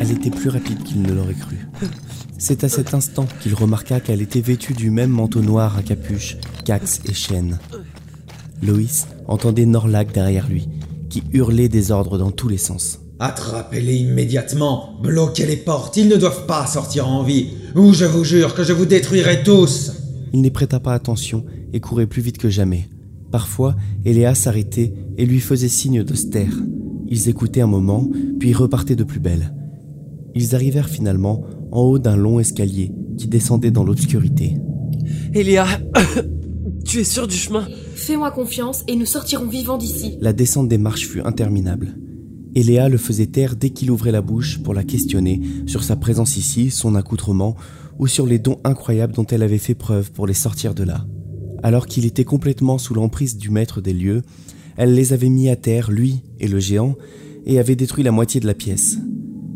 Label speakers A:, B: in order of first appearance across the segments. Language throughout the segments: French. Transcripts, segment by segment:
A: Elle était plus rapide qu'il ne l'aurait cru. C'est à cet instant qu'il remarqua qu'elle était vêtue du même manteau noir à capuche, cax et chaîne. Loïs entendait Norlac derrière lui, qui hurlait des ordres dans tous les sens.
B: Attrapez-les immédiatement, bloquez les portes, ils ne doivent pas sortir en vie, ou je vous jure que je vous détruirai tous.
A: Il n'y prêta pas attention et courait plus vite que jamais. Parfois, Eléa s'arrêtait et lui faisait signe de se taire. Ils écoutaient un moment, puis repartaient de plus belle. Ils arrivèrent finalement en haut d'un long escalier qui descendait dans l'obscurité.
C: Eléa, tu es sûr du chemin?
D: Fais-moi confiance et nous sortirons vivants d'ici.
A: La descente des marches fut interminable. Eléa le faisait taire dès qu'il ouvrait la bouche pour la questionner sur sa présence ici, son accoutrement, ou sur les dons incroyables dont elle avait fait preuve pour les sortir de là. Alors qu'il était complètement sous l'emprise du maître des lieux, elle les avait mis à terre, lui et le géant, et avait détruit la moitié de la pièce.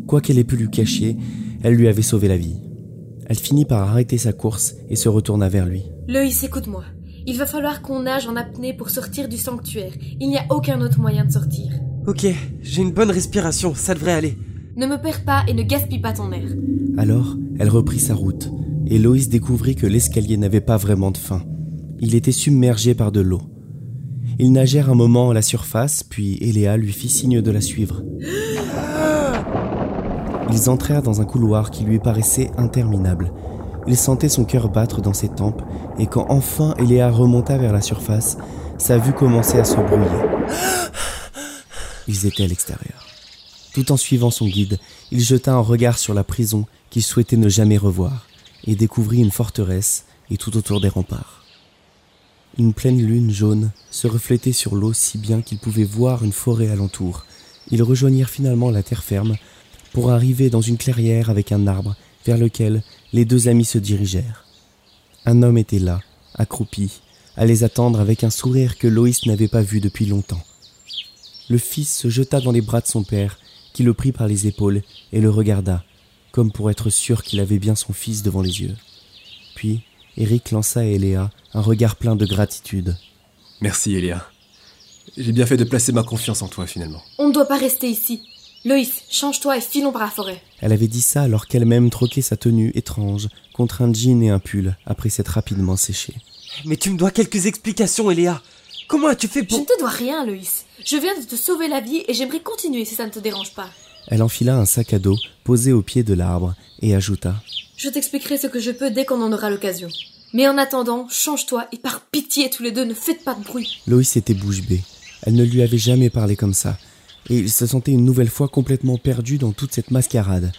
A: Quoi qu'elle ait pu lui cacher, elle lui avait sauvé la vie. Elle finit par arrêter sa course et se retourna vers lui.
D: Loïs, écoute-moi. Il va falloir qu'on nage en apnée pour sortir du sanctuaire. Il n'y a aucun autre moyen de sortir.
C: Ok, j'ai une bonne respiration, ça devrait aller.
D: Ne me perds pas et ne gaspille pas ton air.
A: Alors, elle reprit sa route, et Loïs découvrit que l'escalier n'avait pas vraiment de fin. Il était submergé par de l'eau. Ils nagèrent un moment à la surface, puis Eléa lui fit signe de la suivre. Ils entrèrent dans un couloir qui lui paraissait interminable. Il sentait son cœur battre dans ses tempes, et quand enfin Eléa remonta vers la surface, sa vue commençait à se brouiller. Ils étaient à l'extérieur. Tout en suivant son guide, il jeta un regard sur la prison qu'il souhaitait ne jamais revoir, et découvrit une forteresse et tout autour des remparts. Une pleine lune jaune se reflétait sur l'eau si bien qu'ils pouvaient voir une forêt alentour. Ils rejoignirent finalement la terre ferme pour arriver dans une clairière avec un arbre vers lequel les deux amis se dirigèrent. Un homme était là, accroupi, à les attendre avec un sourire que Loïs n'avait pas vu depuis longtemps. Le fils se jeta dans les bras de son père, qui le prit par les épaules et le regarda, comme pour être sûr qu'il avait bien son fils devant les yeux. Puis, Eric lança à Eléa un regard plein de gratitude.
E: Merci, Eléa. J'ai bien fait de placer ma confiance en toi, finalement.
D: On ne doit pas rester ici. Loïs, change-toi et filons par la forêt.
A: Elle avait dit ça alors qu'elle-même troquait sa tenue étrange contre un jean et un pull après s'être rapidement séchée.
C: Mais tu me dois quelques explications, Eléa. Comment as-tu fait
D: Je
C: pour...
D: ne te dois rien, Loïs. Je viens de te sauver la vie et j'aimerais continuer si ça ne te dérange pas.
A: Elle enfila un sac à dos posé au pied de l'arbre et ajouta
D: Je t'expliquerai ce que je peux dès qu'on en aura l'occasion. Mais en attendant, change-toi et par pitié tous les deux ne faites pas de bruit.
A: Loïs était bouche bée. Elle ne lui avait jamais parlé comme ça, et il se sentait une nouvelle fois complètement perdu dans toute cette mascarade.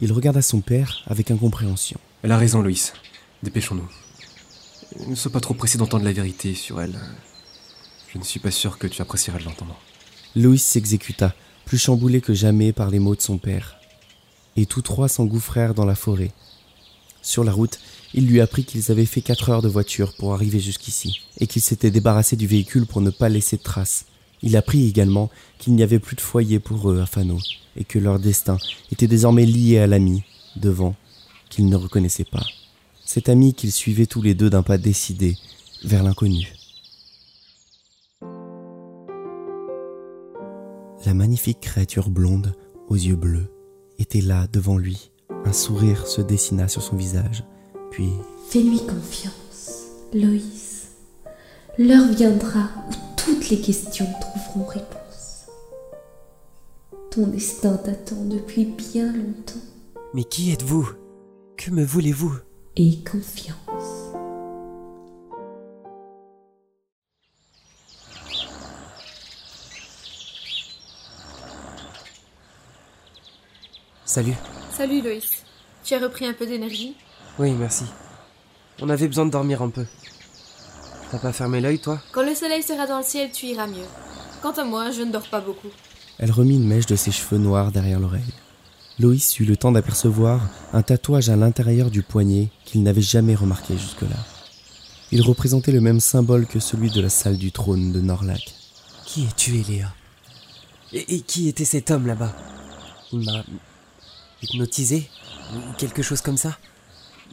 A: Il regarda son père avec incompréhension.
E: Elle a raison, Loïs. Dépêchons-nous. Ne sois pas trop pressé d'entendre la vérité sur elle. Je ne suis pas sûr que tu apprécieras de l'entendre.
A: Loïs s'exécuta, plus chamboulé que jamais par les mots de son père. Et tous trois s'engouffrèrent dans la forêt. Sur la route, il lui apprit qu'ils avaient fait quatre heures de voiture pour arriver jusqu'ici, et qu'ils s'étaient débarrassés du véhicule pour ne pas laisser de traces. Il apprit également qu'il n'y avait plus de foyer pour eux à Fano, et que leur destin était désormais lié à l'ami, devant, qu'ils ne reconnaissaient pas. Cet ami qu'ils suivaient tous les deux d'un pas décidé vers l'inconnu. La magnifique créature blonde, aux yeux bleus, était là devant lui. Un sourire se dessina sur son visage. Puis,
F: Fais-lui confiance, Loïs. L'heure viendra où toutes les questions réponse. Ton destin t'attend depuis bien longtemps.
C: Mais qui êtes-vous? Que me voulez-vous?
F: Et confiance.
C: Salut.
D: Salut Loïs. Tu as repris un peu d'énergie?
C: Oui, merci. On avait besoin de dormir un peu. T'as pas fermé l'œil, toi?
D: Quand le soleil sera dans le ciel, tu iras mieux. Quant à moi, je ne dors pas beaucoup.
A: elle remit une mèche de ses cheveux noirs derrière l'oreille. Loïs eut le temps d'apercevoir un tatouage à l'intérieur du poignet qu'il n'avait jamais remarqué jusque-là. Il représentait le même symbole que celui de la salle du trône de Norlac.
C: Qui es-tu, Eléa et, et qui était cet homme là-bas? Il m'a hypnotisé Ou quelque chose comme ça?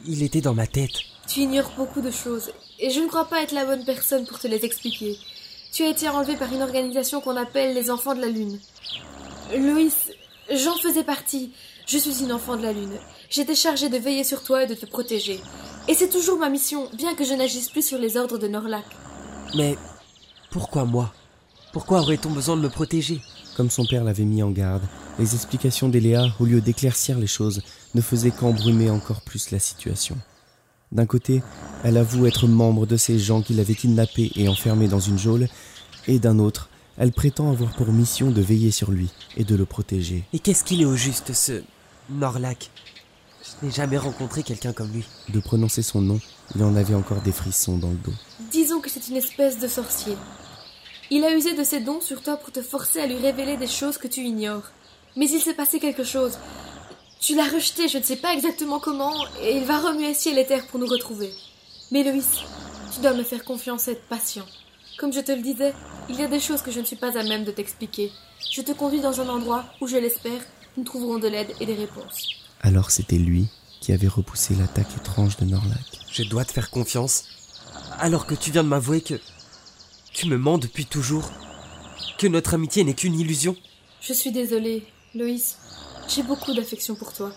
C: Il était dans ma tête.
D: Tu ignores beaucoup de choses, et je ne crois pas être la bonne personne pour te les expliquer. Tu as été enlevé par une organisation qu'on appelle les Enfants de la Lune. Loïs, J'en faisais partie. Je suis une enfant de la Lune. J'étais chargée de veiller sur toi et de te protéger. Et c'est toujours ma mission, bien que je n'agisse plus sur les ordres de Norlac.
C: Mais pourquoi moi? Pourquoi aurait-on besoin de me protéger?
A: Comme son père l'avait mis en garde, les explications d'Eléa, au lieu d'éclaircir les choses, ne faisaient qu'embrumer encore plus la situation. D'un côté, elle avoue être membre de ces gens qui l'avaient kidnappé et enfermé dans une geôle, et d'un autre, elle prétend avoir pour mission de veiller sur lui et de le protéger.
C: Et qu'est-ce qu'il est au juste, ce Norlac? Je n'ai jamais rencontré quelqu'un comme lui.
A: De prononcer son nom, il en avait encore des frissons dans le dos.
D: Disons que c'est une espèce de sorcier. Il a usé de ses dons sur toi pour te forcer à lui révéler des choses que tu ignores. Mais il s'est passé quelque chose. Tu l'as rejeté, je ne sais pas exactement comment, et il va remuer ciel et terre pour nous retrouver. Mais Loïs, tu dois me faire confiance et être patient. Comme je te le disais, il y a des choses que je ne suis pas à même de t'expliquer. Je te conduis dans un endroit où, je l'espère, nous trouverons de l'aide et des réponses.
A: Alors c'était lui qui avait repoussé l'attaque étrange de Norlac.
C: Je dois te faire confiance, alors que tu viens de m'avouer que tu me mens depuis toujours, que notre amitié n'est qu'une illusion.
D: Je suis désolée, Loïs. J'ai beaucoup d'affection pour toi.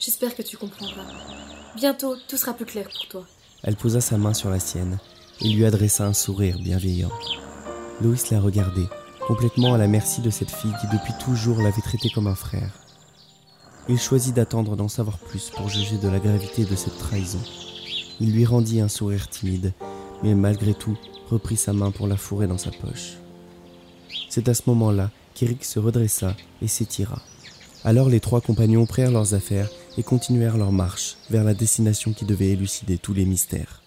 D: J'espère que tu comprendras. Bientôt, tout sera plus clair pour toi.
A: Elle posa sa main sur la sienne et lui adressa un sourire bienveillant. Loïs la regardait, complètement à la merci de cette fille qui depuis toujours l'avait traité comme un frère. Il choisit d'attendre d'en savoir plus pour juger de la gravité de cette trahison. Il lui rendit un sourire timide, mais malgré tout reprit sa main pour la fourrer dans sa poche. C'est à ce moment-là qu'Eric se redressa et s'étira. Alors les trois compagnons prirent leurs affaires et continuèrent leur marche vers la destination qui devait élucider tous les mystères.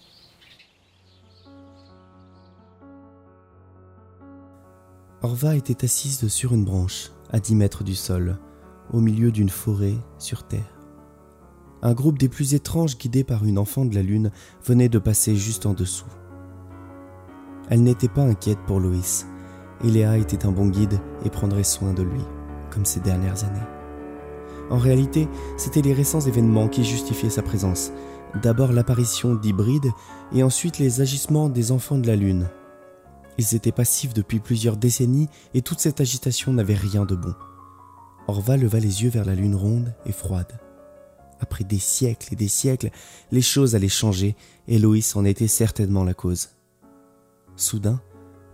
A: Orva était assise sur une branche, à dix mètres du sol, au milieu d'une forêt sur terre. Un groupe des plus étranges guidé par une enfant de la lune venait de passer juste en dessous. Elle n'était pas inquiète pour Loïs. Eléa était un bon guide et prendrait soin de lui, comme ces dernières années. En réalité, c'étaient les récents événements qui justifiaient sa présence. D'abord l'apparition d'hybrides et ensuite les agissements des enfants de la Lune. Ils étaient passifs depuis plusieurs décennies et toute cette agitation n'avait rien de bon. Orva leva les yeux vers la Lune ronde et froide. Après des siècles et des siècles, les choses allaient changer et Loïs en était certainement la cause. Soudain,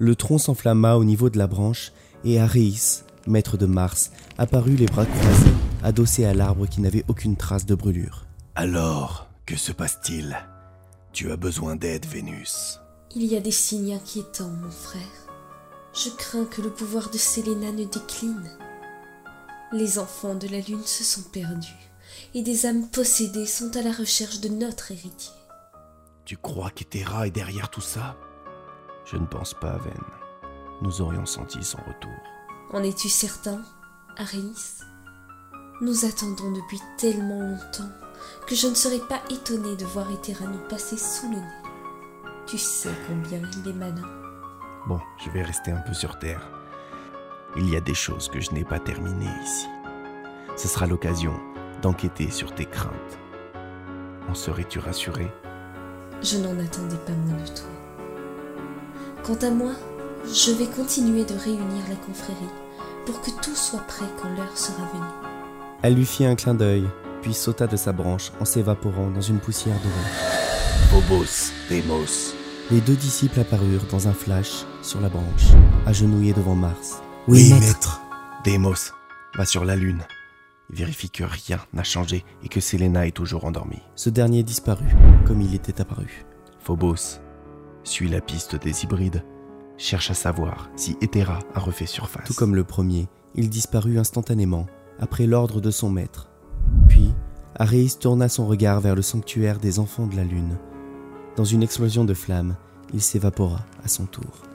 A: le tronc s'enflamma au niveau de la branche et Aréis, maître de Mars, apparut les bras croisés, adossé à l'arbre qui n'avait aucune trace de brûlure.
G: Alors, que se passe-t-il? Tu as besoin d'aide, Vénus.
F: Il y a des signes inquiétants, mon frère. Je crains que le pouvoir de Séléna ne décline. Les enfants de la Lune se sont perdus, et des âmes possédées sont à la recherche de notre héritier.
G: Tu crois qu'Hétéra est derrière tout ça?
A: Je ne pense pas, Ven. Nous aurions senti son retour.
F: En es-tu certain, Aréis Nous attendons depuis tellement longtemps que je ne serais pas étonnée de voir nous passer sous le nez. Tu sais combien il est malin.
G: Bon, je vais rester un peu sur Terre. Il y a des choses que je n'ai pas terminées ici. Ce sera l'occasion d'enquêter sur tes craintes. En serais-tu rassuré?
F: Je n'en attendais pas moins de toi. Quant à moi, je vais continuer de réunir la confrérie pour que tout soit prêt quand l'heure sera venue.
A: Elle lui fit un clin d'œil, puis sauta de sa branche en s'évaporant dans une poussière dorée.
G: Phobos, Deimos.
A: Les deux disciples apparurent dans un flash sur la branche, agenouillés devant Mars.
G: Oui, maître. Deimos, va sur la Lune. Vérifie que rien n'a changé et que Selena est toujours endormie.
A: Ce dernier disparut, comme il était apparu.
G: Phobos, suis la piste des hybrides. Cherche à savoir si Hétéra a refait surface.
A: Tout comme le premier, il disparut instantanément, après l'ordre de son maître. Puis, Aréis tourna son regard vers le sanctuaire des enfants de la Lune. Dans une explosion de flammes, il s'évapora à son tour.